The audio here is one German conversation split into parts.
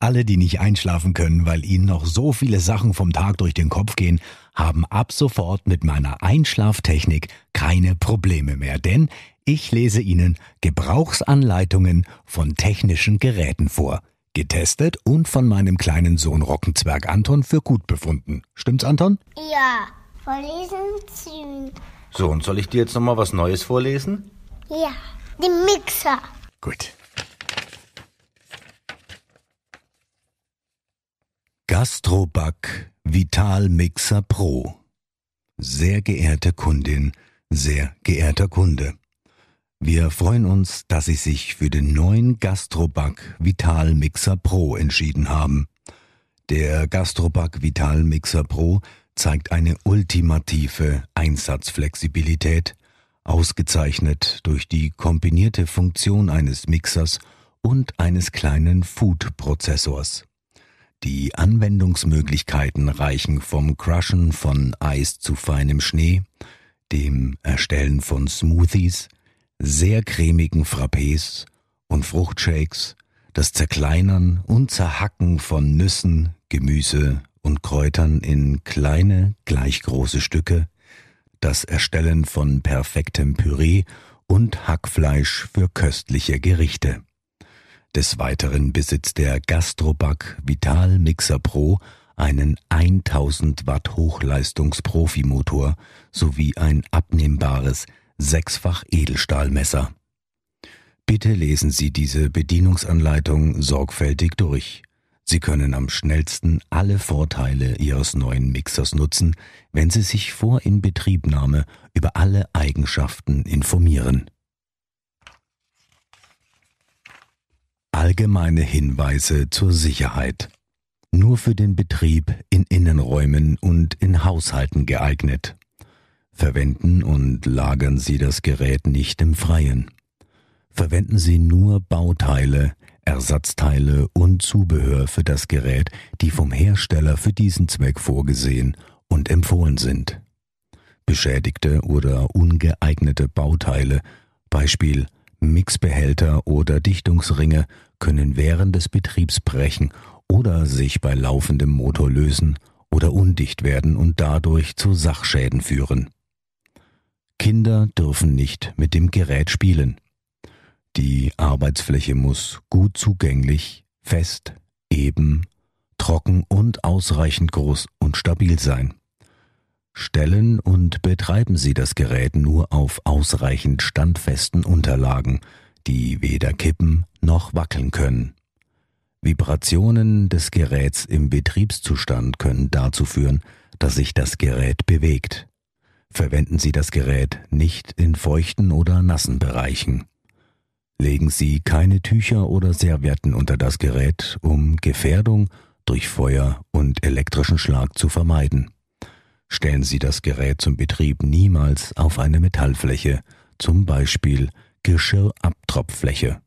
Alle, die nicht einschlafen können, weil ihnen noch so viele Sachen vom Tag durch den Kopf gehen, haben ab sofort mit meiner Einschlaftechnik keine Probleme mehr, denn ich lese ihnen Gebrauchsanleitungen von technischen Geräten vor. Getestet und von meinem kleinen Sohn Rockenzwerg Anton für gut befunden. Stimmt's, Anton? Ja, vorlesen Sie. So, und soll ich dir jetzt nochmal was Neues vorlesen? Ja, den Mixer. Gut. Gastroback Vital Mixer Pro. Sehr geehrte Kundin, sehr geehrter Kunde. Wir freuen uns, dass Sie sich für den neuen Gastroback Vital Mixer Pro entschieden haben. Der Gastroback Vital Mixer Pro zeigt eine ultimative Einsatzflexibilität, ausgezeichnet durch die kombinierte Funktion eines Mixers und eines kleinen Food-Prozessors. Die Anwendungsmöglichkeiten reichen vom Crushen von Eis zu feinem Schnee, dem Erstellen von Smoothies, sehr cremigen Frappés und Fruchtshakes, das Zerkleinern und Zerhacken von Nüssen, Gemüse und Kräutern in kleine, gleich große Stücke, das Erstellen von perfektem Püree und Hackfleisch für köstliche Gerichte. Des Weiteren besitzt der Gastroback Vital Mixer Pro einen 1000 Watt Hochleistungs-Profimotor sowie ein abnehmbares sechsfach Edelstahlmesser. Bitte lesen Sie diese Bedienungsanleitung sorgfältig durch. Sie können am schnellsten alle Vorteile Ihres neuen Mixers nutzen, wenn Sie sich vor Inbetriebnahme über alle Eigenschaften informieren. Allgemeine Hinweise zur Sicherheit. Nur für den Betrieb in Innenräumen und in Haushalten geeignet. Verwenden und lagern Sie das Gerät nicht im Freien. Verwenden Sie nur Bauteile, Ersatzteile und Zubehör für das Gerät, die vom Hersteller für diesen Zweck vorgesehen und empfohlen sind. Beschädigte oder ungeeignete Bauteile, Beispiel Mixbehälter oder Dichtungsringe können während des Betriebs brechen oder sich bei laufendem Motor lösen oder undicht werden und dadurch zu Sachschäden führen. Kinder dürfen nicht mit dem Gerät spielen. Die Arbeitsfläche muss gut zugänglich, fest, eben, trocken und ausreichend groß und stabil sein. Stellen und betreiben Sie das Gerät nur auf ausreichend standfesten Unterlagen, die weder kippen noch wackeln können. Vibrationen des Geräts im Betriebszustand können dazu führen, dass sich das Gerät bewegt. Verwenden Sie das Gerät nicht in feuchten oder nassen Bereichen. Legen Sie keine Tücher oder Servietten unter das Gerät, um Gefährdung durch Feuer und elektrischen Schlag zu vermeiden. Stellen Sie das Gerät zum Betrieb niemals auf eine Metallfläche, zum Beispiel Geschirrabtropffläche.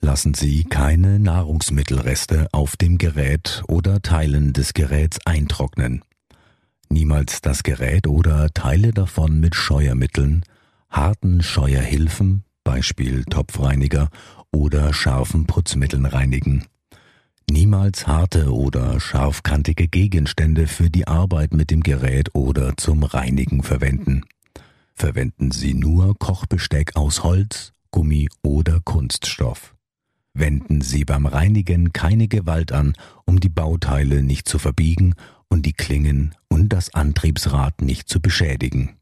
Lassen Sie keine Nahrungsmittelreste auf dem Gerät oder Teilen des Geräts eintrocknen. Niemals das Gerät oder Teile davon mit Scheuermitteln, harten Scheuerhilfen, Beispiel Topfreiniger oder scharfen Putzmitteln reinigen. Niemals harte oder scharfkantige Gegenstände für die Arbeit mit dem Gerät oder zum Reinigen verwenden. Verwenden Sie nur Kochbesteck aus Holz, Gummi oder Kunststoff. Wenden Sie beim Reinigen keine Gewalt an, um die Bauteile nicht zu verbiegen und die Klingen und das Antriebsrad nicht zu beschädigen.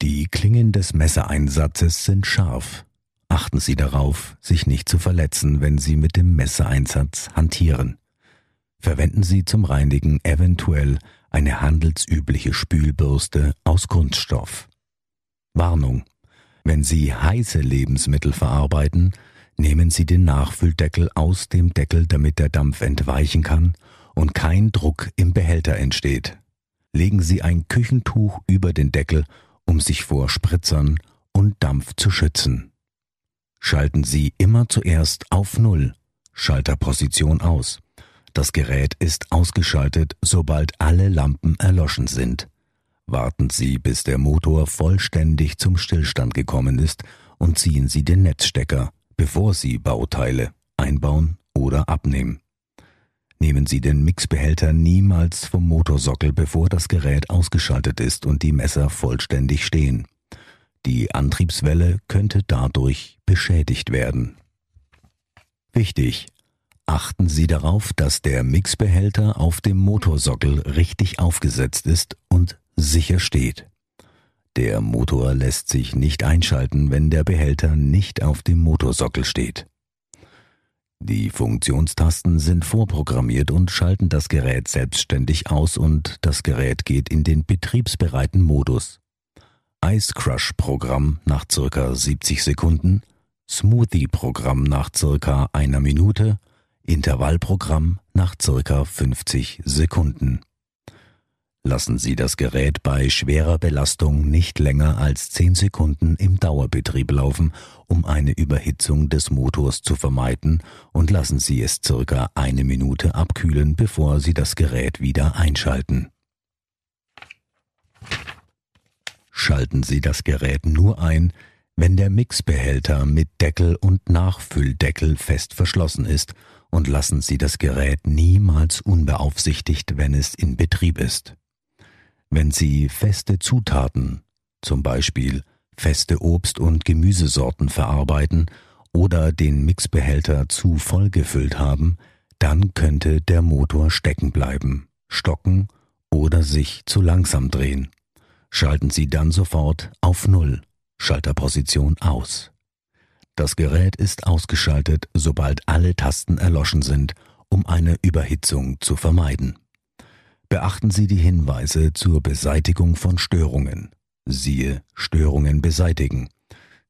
Die Klingen des Messereinsatzes sind scharf, Achten Sie darauf, sich nicht zu verletzen, wenn Sie mit dem Messereinsatz hantieren. Verwenden Sie zum Reinigen eventuell eine handelsübliche Spülbürste aus Kunststoff. Warnung. Wenn Sie heiße Lebensmittel verarbeiten, nehmen Sie den Nachfülldeckel aus dem Deckel, damit der Dampf entweichen kann, und kein Druck im Behälter entsteht. Legen Sie ein Küchentuch über den Deckel, um sich vor Spritzern und Dampf zu schützen. Schalten Sie immer zuerst auf Null, Schalterposition aus. Das Gerät ist ausgeschaltet, sobald alle Lampen erloschen sind. Warten Sie, bis der Motor vollständig zum Stillstand gekommen ist und ziehen Sie den Netzstecker, bevor Sie Bauteile einbauen oder abnehmen. Nehmen Sie den Mixbehälter niemals vom Motorsockel, bevor das Gerät ausgeschaltet ist und die Messer vollständig stehen. Die Antriebswelle könnte dadurch beschädigt werden. Wichtig, achten Sie darauf, dass der Mixbehälter auf dem Motorsockel richtig aufgesetzt ist und sicher steht. Der Motor lässt sich nicht einschalten, wenn der Behälter nicht auf dem Motorsockel steht. Die Funktionstasten sind vorprogrammiert und schalten das Gerät selbstständig aus und das Gerät geht in den betriebsbereiten Modus. Ice Crush Programm nach circa 70 Sekunden, Smoothie Programm nach circa einer Minute, Intervallprogramm nach circa 50 Sekunden. Lassen Sie das Gerät bei schwerer Belastung nicht länger als 10 Sekunden im Dauerbetrieb laufen, um eine Überhitzung des Motors zu vermeiden und lassen Sie es circa eine Minute abkühlen, bevor Sie das Gerät wieder einschalten. Schalten Sie das Gerät nur ein, wenn der Mixbehälter mit Deckel und Nachfülldeckel fest verschlossen ist und lassen Sie das Gerät niemals unbeaufsichtigt, wenn es in Betrieb ist. Wenn Sie feste Zutaten, zum Beispiel feste Obst- und Gemüsesorten verarbeiten oder den Mixbehälter zu voll gefüllt haben, dann könnte der Motor stecken bleiben, stocken oder sich zu langsam drehen. Schalten Sie dann sofort auf Null, Schalterposition aus. Das Gerät ist ausgeschaltet, sobald alle Tasten erloschen sind, um eine Überhitzung zu vermeiden. Beachten Sie die Hinweise zur Beseitigung von Störungen. Siehe Störungen beseitigen.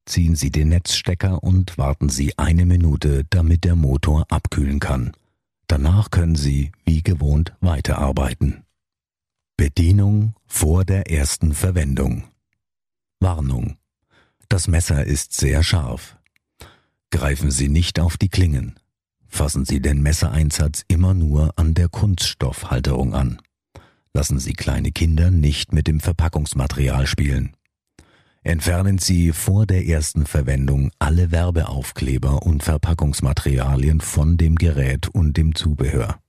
Ziehen Sie den Netzstecker und warten Sie eine Minute, damit der Motor abkühlen kann. Danach können Sie, wie gewohnt, weiterarbeiten. Bedienung vor der ersten Verwendung. Warnung. Das Messer ist sehr scharf. Greifen Sie nicht auf die Klingen. Fassen Sie den Messereinsatz immer nur an der Kunststoffhalterung an. Lassen Sie kleine Kinder nicht mit dem Verpackungsmaterial spielen. Entfernen Sie vor der ersten Verwendung alle Werbeaufkleber und Verpackungsmaterialien von dem Gerät und dem Zubehör.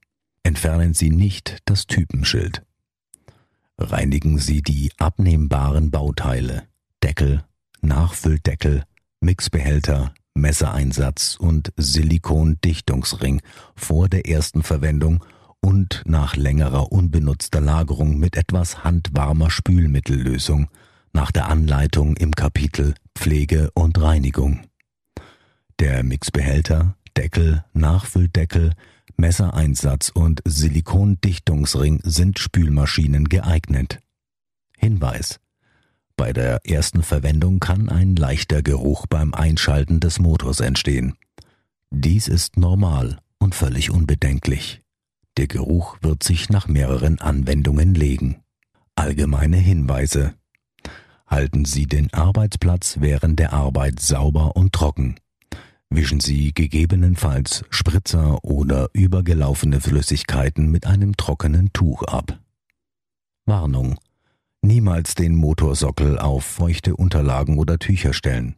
Entfernen Sie nicht das Typenschild. Reinigen Sie die abnehmbaren Bauteile, Deckel, Nachfülldeckel, Mixbehälter, Messereinsatz und Silikondichtungsring vor der ersten Verwendung und nach längerer unbenutzter Lagerung mit etwas handwarmer Spülmittellösung nach der Anleitung im Kapitel Pflege und Reinigung. Der Mixbehälter, Deckel, Nachfülldeckel, Messereinsatz und Silikondichtungsring sind Spülmaschinen geeignet. Hinweis bei der ersten Verwendung kann ein leichter Geruch beim Einschalten des Motors entstehen. Dies ist normal und völlig unbedenklich. Der Geruch wird sich nach mehreren Anwendungen legen. Allgemeine Hinweise. Halten Sie den Arbeitsplatz während der Arbeit sauber und trocken. Wischen Sie gegebenenfalls Spritzer oder übergelaufene Flüssigkeiten mit einem trockenen Tuch ab. Warnung. Niemals den Motorsockel auf feuchte Unterlagen oder Tücher stellen.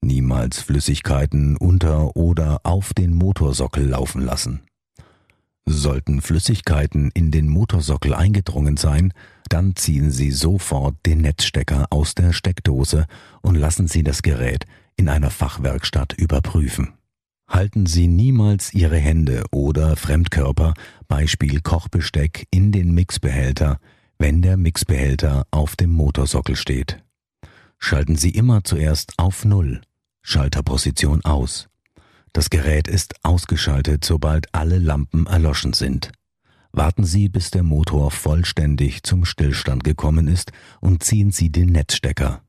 Niemals Flüssigkeiten unter oder auf den Motorsockel laufen lassen. Sollten Flüssigkeiten in den Motorsockel eingedrungen sein, dann ziehen Sie sofort den Netzstecker aus der Steckdose und lassen Sie das Gerät in einer Fachwerkstatt überprüfen. Halten Sie niemals Ihre Hände oder Fremdkörper, Beispiel Kochbesteck, in den Mixbehälter, wenn der Mixbehälter auf dem Motorsockel steht. Schalten Sie immer zuerst auf Null, Schalterposition aus. Das Gerät ist ausgeschaltet, sobald alle Lampen erloschen sind. Warten Sie, bis der Motor vollständig zum Stillstand gekommen ist und ziehen Sie den Netzstecker.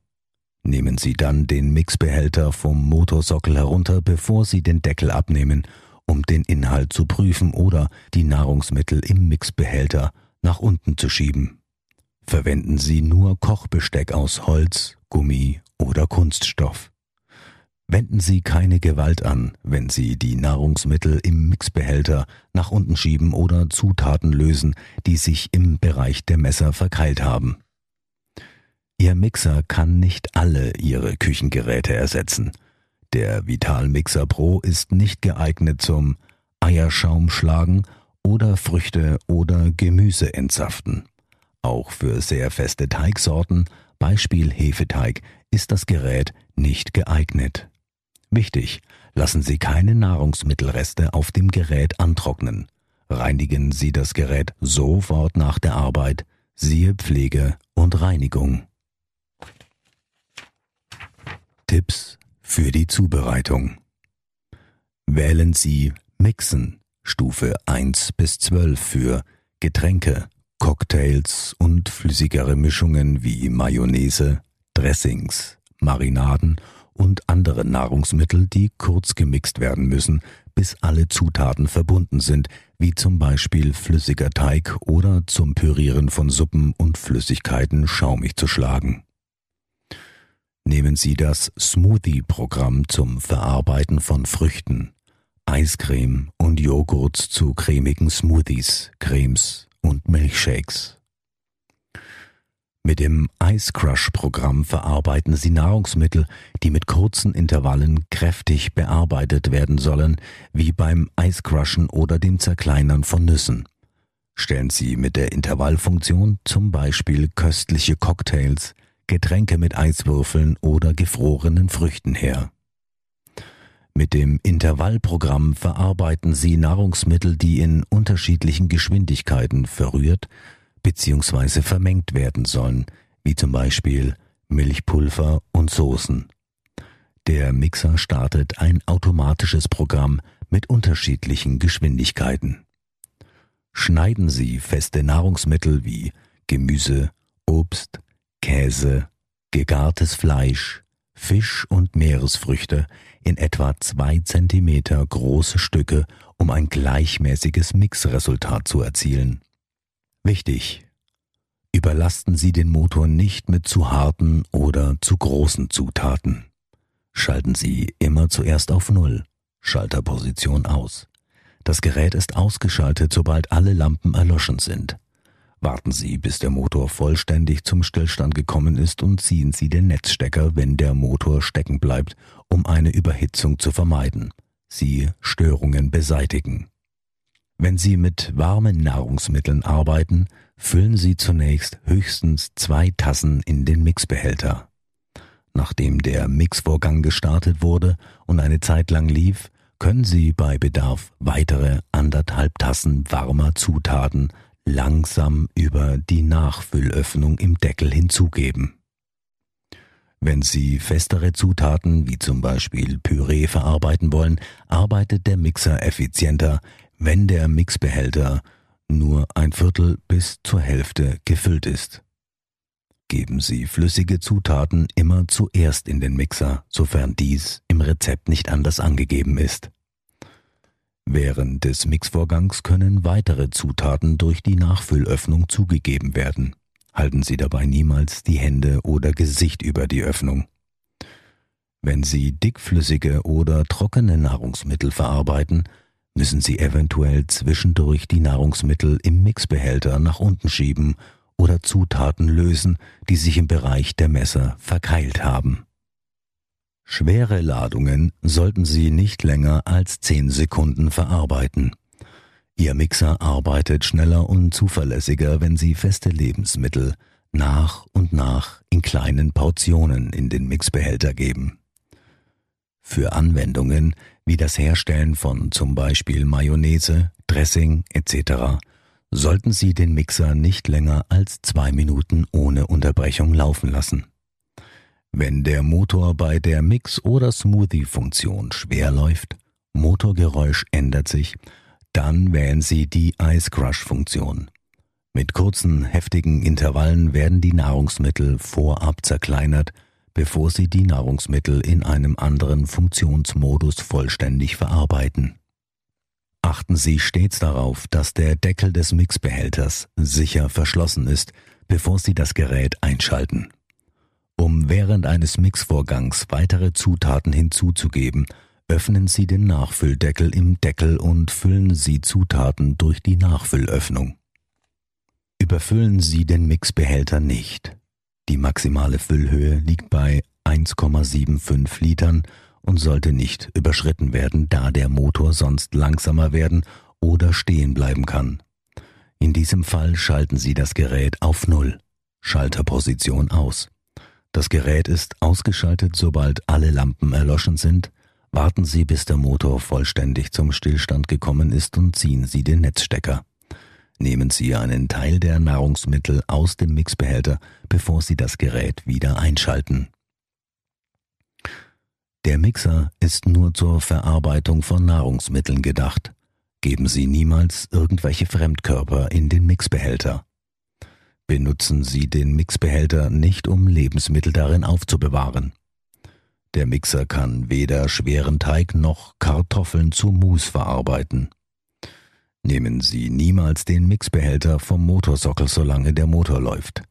Nehmen Sie dann den Mixbehälter vom Motorsockel herunter, bevor Sie den Deckel abnehmen, um den Inhalt zu prüfen oder die Nahrungsmittel im Mixbehälter nach unten zu schieben. Verwenden Sie nur Kochbesteck aus Holz, Gummi oder Kunststoff. Wenden Sie keine Gewalt an, wenn Sie die Nahrungsmittel im Mixbehälter nach unten schieben oder Zutaten lösen, die sich im Bereich der Messer verkeilt haben. Ihr Mixer kann nicht alle Ihre Küchengeräte ersetzen. Der Vital Mixer Pro ist nicht geeignet zum Eierschaum schlagen oder Früchte oder Gemüse entsaften. Auch für sehr feste Teigsorten, Beispiel Hefeteig, ist das Gerät nicht geeignet. Wichtig, lassen Sie keine Nahrungsmittelreste auf dem Gerät antrocknen. Reinigen Sie das Gerät sofort nach der Arbeit, siehe Pflege und Reinigung. Tipps für die Zubereitung. Wählen Sie Mixen Stufe 1 bis 12 für Getränke, Cocktails und flüssigere Mischungen wie Mayonnaise, Dressings, Marinaden und andere Nahrungsmittel, die kurz gemixt werden müssen, bis alle Zutaten verbunden sind, wie zum Beispiel flüssiger Teig oder zum Pürieren von Suppen und Flüssigkeiten schaumig zu schlagen. Nehmen Sie das Smoothie-Programm zum Verarbeiten von Früchten, Eiscreme und Joghurts zu cremigen Smoothies, Cremes und Milchshakes. Mit dem Ice Crush Programm verarbeiten Sie Nahrungsmittel, die mit kurzen Intervallen kräftig bearbeitet werden sollen, wie beim Eiscrushen oder dem Zerkleinern von Nüssen. Stellen Sie mit der Intervallfunktion zum Beispiel köstliche Cocktails, Getränke mit Eiswürfeln oder gefrorenen Früchten her. Mit dem Intervallprogramm verarbeiten Sie Nahrungsmittel, die in unterschiedlichen Geschwindigkeiten verrührt bzw. vermengt werden sollen, wie zum Beispiel Milchpulver und Soßen. Der Mixer startet ein automatisches Programm mit unterschiedlichen Geschwindigkeiten. Schneiden Sie feste Nahrungsmittel wie Gemüse, Obst, Käse, gegartes Fleisch, Fisch und Meeresfrüchte in etwa zwei Zentimeter große Stücke, um ein gleichmäßiges Mixresultat zu erzielen. Wichtig. Überlasten Sie den Motor nicht mit zu harten oder zu großen Zutaten. Schalten Sie immer zuerst auf Null, Schalterposition aus. Das Gerät ist ausgeschaltet, sobald alle Lampen erloschen sind. Warten Sie, bis der Motor vollständig zum Stillstand gekommen ist und ziehen Sie den Netzstecker, wenn der Motor stecken bleibt, um eine Überhitzung zu vermeiden. Sie Störungen beseitigen. Wenn Sie mit warmen Nahrungsmitteln arbeiten, füllen Sie zunächst höchstens zwei Tassen in den Mixbehälter. Nachdem der Mixvorgang gestartet wurde und eine Zeit lang lief, können Sie bei Bedarf weitere anderthalb Tassen warmer Zutaten langsam über die Nachfüllöffnung im Deckel hinzugeben. Wenn Sie festere Zutaten wie zum Beispiel Püree verarbeiten wollen, arbeitet der Mixer effizienter, wenn der Mixbehälter nur ein Viertel bis zur Hälfte gefüllt ist. Geben Sie flüssige Zutaten immer zuerst in den Mixer, sofern dies im Rezept nicht anders angegeben ist. Während des Mixvorgangs können weitere Zutaten durch die Nachfüllöffnung zugegeben werden. Halten Sie dabei niemals die Hände oder Gesicht über die Öffnung. Wenn Sie dickflüssige oder trockene Nahrungsmittel verarbeiten, müssen Sie eventuell zwischendurch die Nahrungsmittel im Mixbehälter nach unten schieben oder Zutaten lösen, die sich im Bereich der Messer verkeilt haben. Schwere Ladungen sollten Sie nicht länger als 10 Sekunden verarbeiten. Ihr Mixer arbeitet schneller und zuverlässiger, wenn Sie feste Lebensmittel nach und nach in kleinen Portionen in den Mixbehälter geben. Für Anwendungen wie das Herstellen von zum Beispiel Mayonnaise, Dressing etc. sollten Sie den Mixer nicht länger als zwei Minuten ohne Unterbrechung laufen lassen. Wenn der Motor bei der Mix- oder Smoothie-Funktion schwer läuft, Motorgeräusch ändert sich, dann wählen Sie die Ice Crush-Funktion. Mit kurzen, heftigen Intervallen werden die Nahrungsmittel vorab zerkleinert, bevor Sie die Nahrungsmittel in einem anderen Funktionsmodus vollständig verarbeiten. Achten Sie stets darauf, dass der Deckel des Mixbehälters sicher verschlossen ist, bevor Sie das Gerät einschalten. Um während eines Mixvorgangs weitere Zutaten hinzuzugeben, öffnen Sie den Nachfülldeckel im Deckel und füllen Sie Zutaten durch die Nachfüllöffnung. Überfüllen Sie den Mixbehälter nicht. Die maximale Füllhöhe liegt bei 1,75 Litern und sollte nicht überschritten werden, da der Motor sonst langsamer werden oder stehen bleiben kann. In diesem Fall schalten Sie das Gerät auf Null, Schalterposition aus. Das Gerät ist ausgeschaltet, sobald alle Lampen erloschen sind. Warten Sie, bis der Motor vollständig zum Stillstand gekommen ist und ziehen Sie den Netzstecker. Nehmen Sie einen Teil der Nahrungsmittel aus dem Mixbehälter, bevor Sie das Gerät wieder einschalten. Der Mixer ist nur zur Verarbeitung von Nahrungsmitteln gedacht. Geben Sie niemals irgendwelche Fremdkörper in den Mixbehälter. Benutzen Sie den Mixbehälter nicht, um Lebensmittel darin aufzubewahren. Der Mixer kann weder schweren Teig noch Kartoffeln zu Mus verarbeiten. Nehmen Sie niemals den Mixbehälter vom Motorsockel, solange der Motor läuft.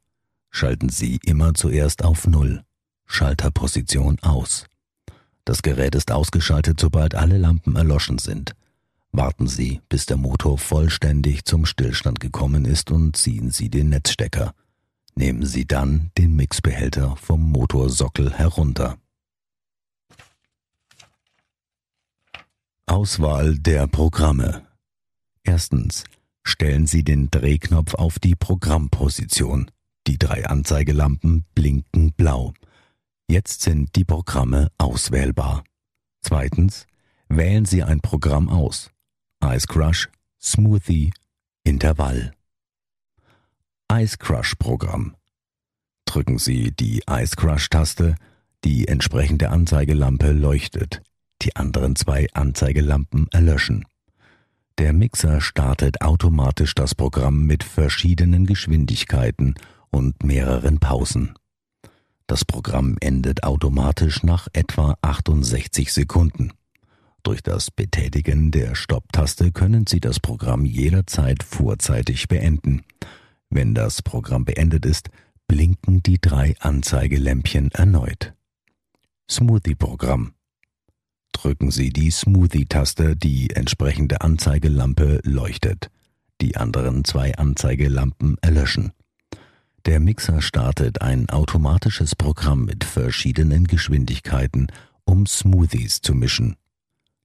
Schalten Sie immer zuerst auf Null, Schalterposition aus. Das Gerät ist ausgeschaltet, sobald alle Lampen erloschen sind. Warten Sie, bis der Motor vollständig zum Stillstand gekommen ist und ziehen Sie den Netzstecker. Nehmen Sie dann den Mixbehälter vom Motorsockel herunter. Auswahl der Programme. Erstens. Stellen Sie den Drehknopf auf die Programmposition. Die drei Anzeigelampen blinken blau. Jetzt sind die Programme auswählbar. Zweitens, wählen Sie ein Programm aus. Ice Crush, Smoothie, Intervall. Ice Crush Programm. Drücken Sie die Ice Crush Taste, die entsprechende Anzeigelampe leuchtet. Die anderen zwei Anzeigelampen erlöschen. Der Mixer startet automatisch das Programm mit verschiedenen Geschwindigkeiten und mehreren Pausen. Das Programm endet automatisch nach etwa 68 Sekunden. Durch das Betätigen der Stopptaste können Sie das Programm jederzeit vorzeitig beenden. Wenn das Programm beendet ist, blinken die drei Anzeigelämpchen erneut. Smoothie-Programm. Drücken Sie die Smoothie-Taste, die entsprechende Anzeigelampe leuchtet. Die anderen zwei Anzeigelampen erlöschen. Der Mixer startet ein automatisches Programm mit verschiedenen Geschwindigkeiten, um Smoothies zu mischen.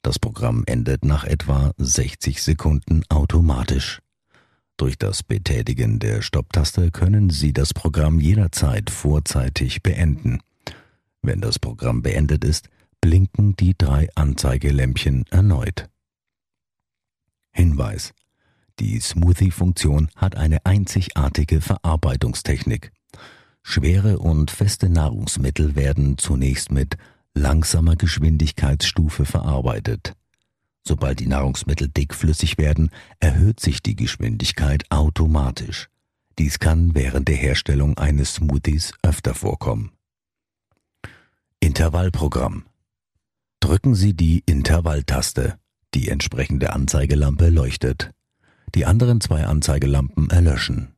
Das Programm endet nach etwa 60 Sekunden automatisch. Durch das Betätigen der Stopptaste können Sie das Programm jederzeit vorzeitig beenden. Wenn das Programm beendet ist, blinken die drei Anzeigelämpchen erneut. Hinweis die Smoothie-Funktion hat eine einzigartige Verarbeitungstechnik. Schwere und feste Nahrungsmittel werden zunächst mit langsamer Geschwindigkeitsstufe verarbeitet. Sobald die Nahrungsmittel dickflüssig werden, erhöht sich die Geschwindigkeit automatisch. Dies kann während der Herstellung eines Smoothies öfter vorkommen. Intervallprogramm. Drücken Sie die Intervalltaste. Die entsprechende Anzeigelampe leuchtet die anderen zwei Anzeigelampen erlöschen.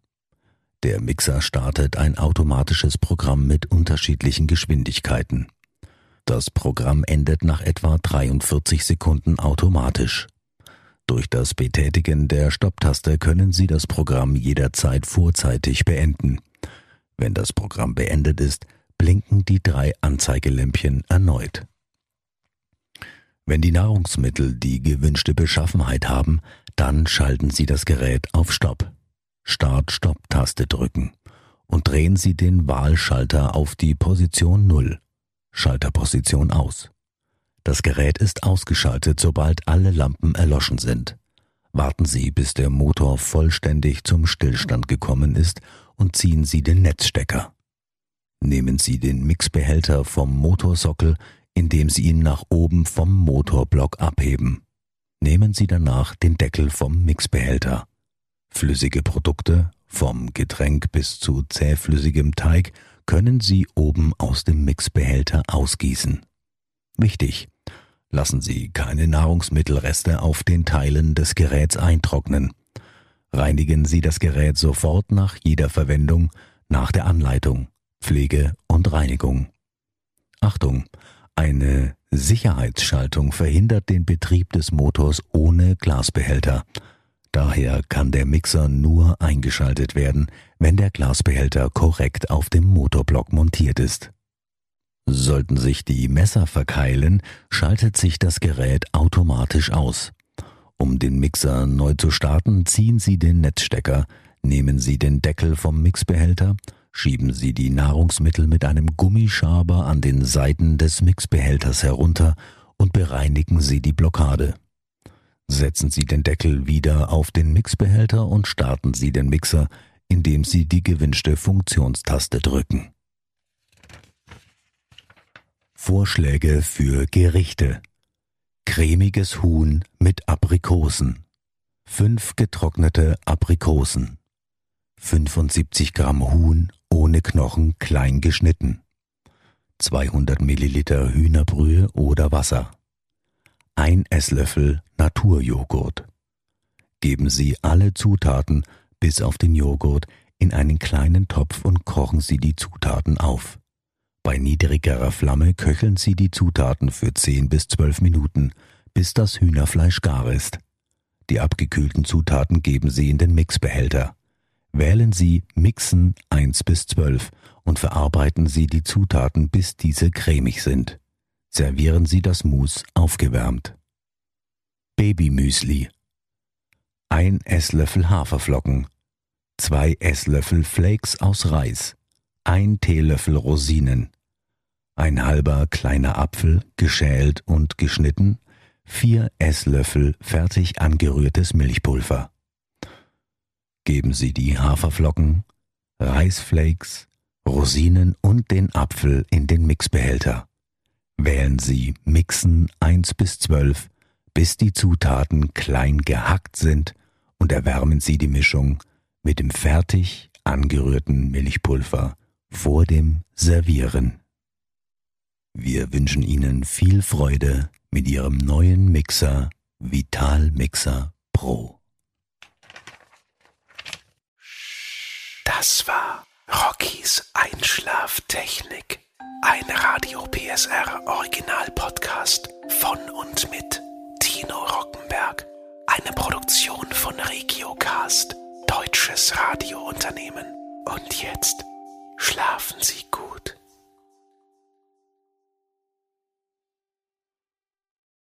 Der Mixer startet ein automatisches Programm mit unterschiedlichen Geschwindigkeiten. Das Programm endet nach etwa 43 Sekunden automatisch. Durch das Betätigen der Stopptaste können Sie das Programm jederzeit vorzeitig beenden. Wenn das Programm beendet ist, blinken die drei Anzeigelämpchen erneut. Wenn die Nahrungsmittel die gewünschte Beschaffenheit haben, dann schalten Sie das Gerät auf Stopp. Start-Stopp-Taste drücken und drehen Sie den Wahlschalter auf die Position 0. Schalterposition aus. Das Gerät ist ausgeschaltet, sobald alle Lampen erloschen sind. Warten Sie, bis der Motor vollständig zum Stillstand gekommen ist und ziehen Sie den Netzstecker. Nehmen Sie den Mixbehälter vom Motorsockel, indem Sie ihn nach oben vom Motorblock abheben. Nehmen Sie danach den Deckel vom Mixbehälter. Flüssige Produkte, vom Getränk bis zu zähflüssigem Teig, können Sie oben aus dem Mixbehälter ausgießen. Wichtig, Lassen Sie keine Nahrungsmittelreste auf den Teilen des Geräts eintrocknen. Reinigen Sie das Gerät sofort nach jeder Verwendung nach der Anleitung, Pflege und Reinigung. Achtung, eine Sicherheitsschaltung verhindert den Betrieb des Motors ohne Glasbehälter. Daher kann der Mixer nur eingeschaltet werden, wenn der Glasbehälter korrekt auf dem Motorblock montiert ist. Sollten sich die Messer verkeilen, schaltet sich das Gerät automatisch aus. Um den Mixer neu zu starten, ziehen Sie den Netzstecker, nehmen Sie den Deckel vom Mixbehälter, schieben Sie die Nahrungsmittel mit einem Gummischaber an den Seiten des Mixbehälters herunter und bereinigen Sie die Blockade. Setzen Sie den Deckel wieder auf den Mixbehälter und starten Sie den Mixer, indem Sie die gewünschte Funktionstaste drücken. Vorschläge für Gerichte. Cremiges Huhn mit Aprikosen. 5 getrocknete Aprikosen. 75 Gramm Huhn ohne Knochen klein geschnitten. 200 Milliliter Hühnerbrühe oder Wasser ein Esslöffel Naturjoghurt. Geben Sie alle Zutaten bis auf den Joghurt in einen kleinen Topf und kochen Sie die Zutaten auf. Bei niedrigerer Flamme köcheln Sie die Zutaten für 10 bis 12 Minuten, bis das Hühnerfleisch gar ist. Die abgekühlten Zutaten geben Sie in den Mixbehälter. Wählen Sie Mixen 1 bis 12 und verarbeiten Sie die Zutaten, bis diese cremig sind. Servieren Sie das Mousse aufgewärmt. Babymüsli. Ein Esslöffel Haferflocken. Zwei Esslöffel Flakes aus Reis. Ein Teelöffel Rosinen. Ein halber kleiner Apfel, geschält und geschnitten. Vier Esslöffel fertig angerührtes Milchpulver. Geben Sie die Haferflocken, Reisflakes, Rosinen und den Apfel in den Mixbehälter. Wählen Sie Mixen 1 bis 12, bis die Zutaten klein gehackt sind und erwärmen Sie die Mischung mit dem fertig angerührten Milchpulver vor dem Servieren. Wir wünschen Ihnen viel Freude mit Ihrem neuen Mixer Vital Mixer Pro. Das war Rockies Einschlaftechnik. Ein Radio PSR Original Podcast von und mit Tino Rockenberg. Eine Produktion von Regiocast, deutsches Radiounternehmen. Und jetzt schlafen Sie gut.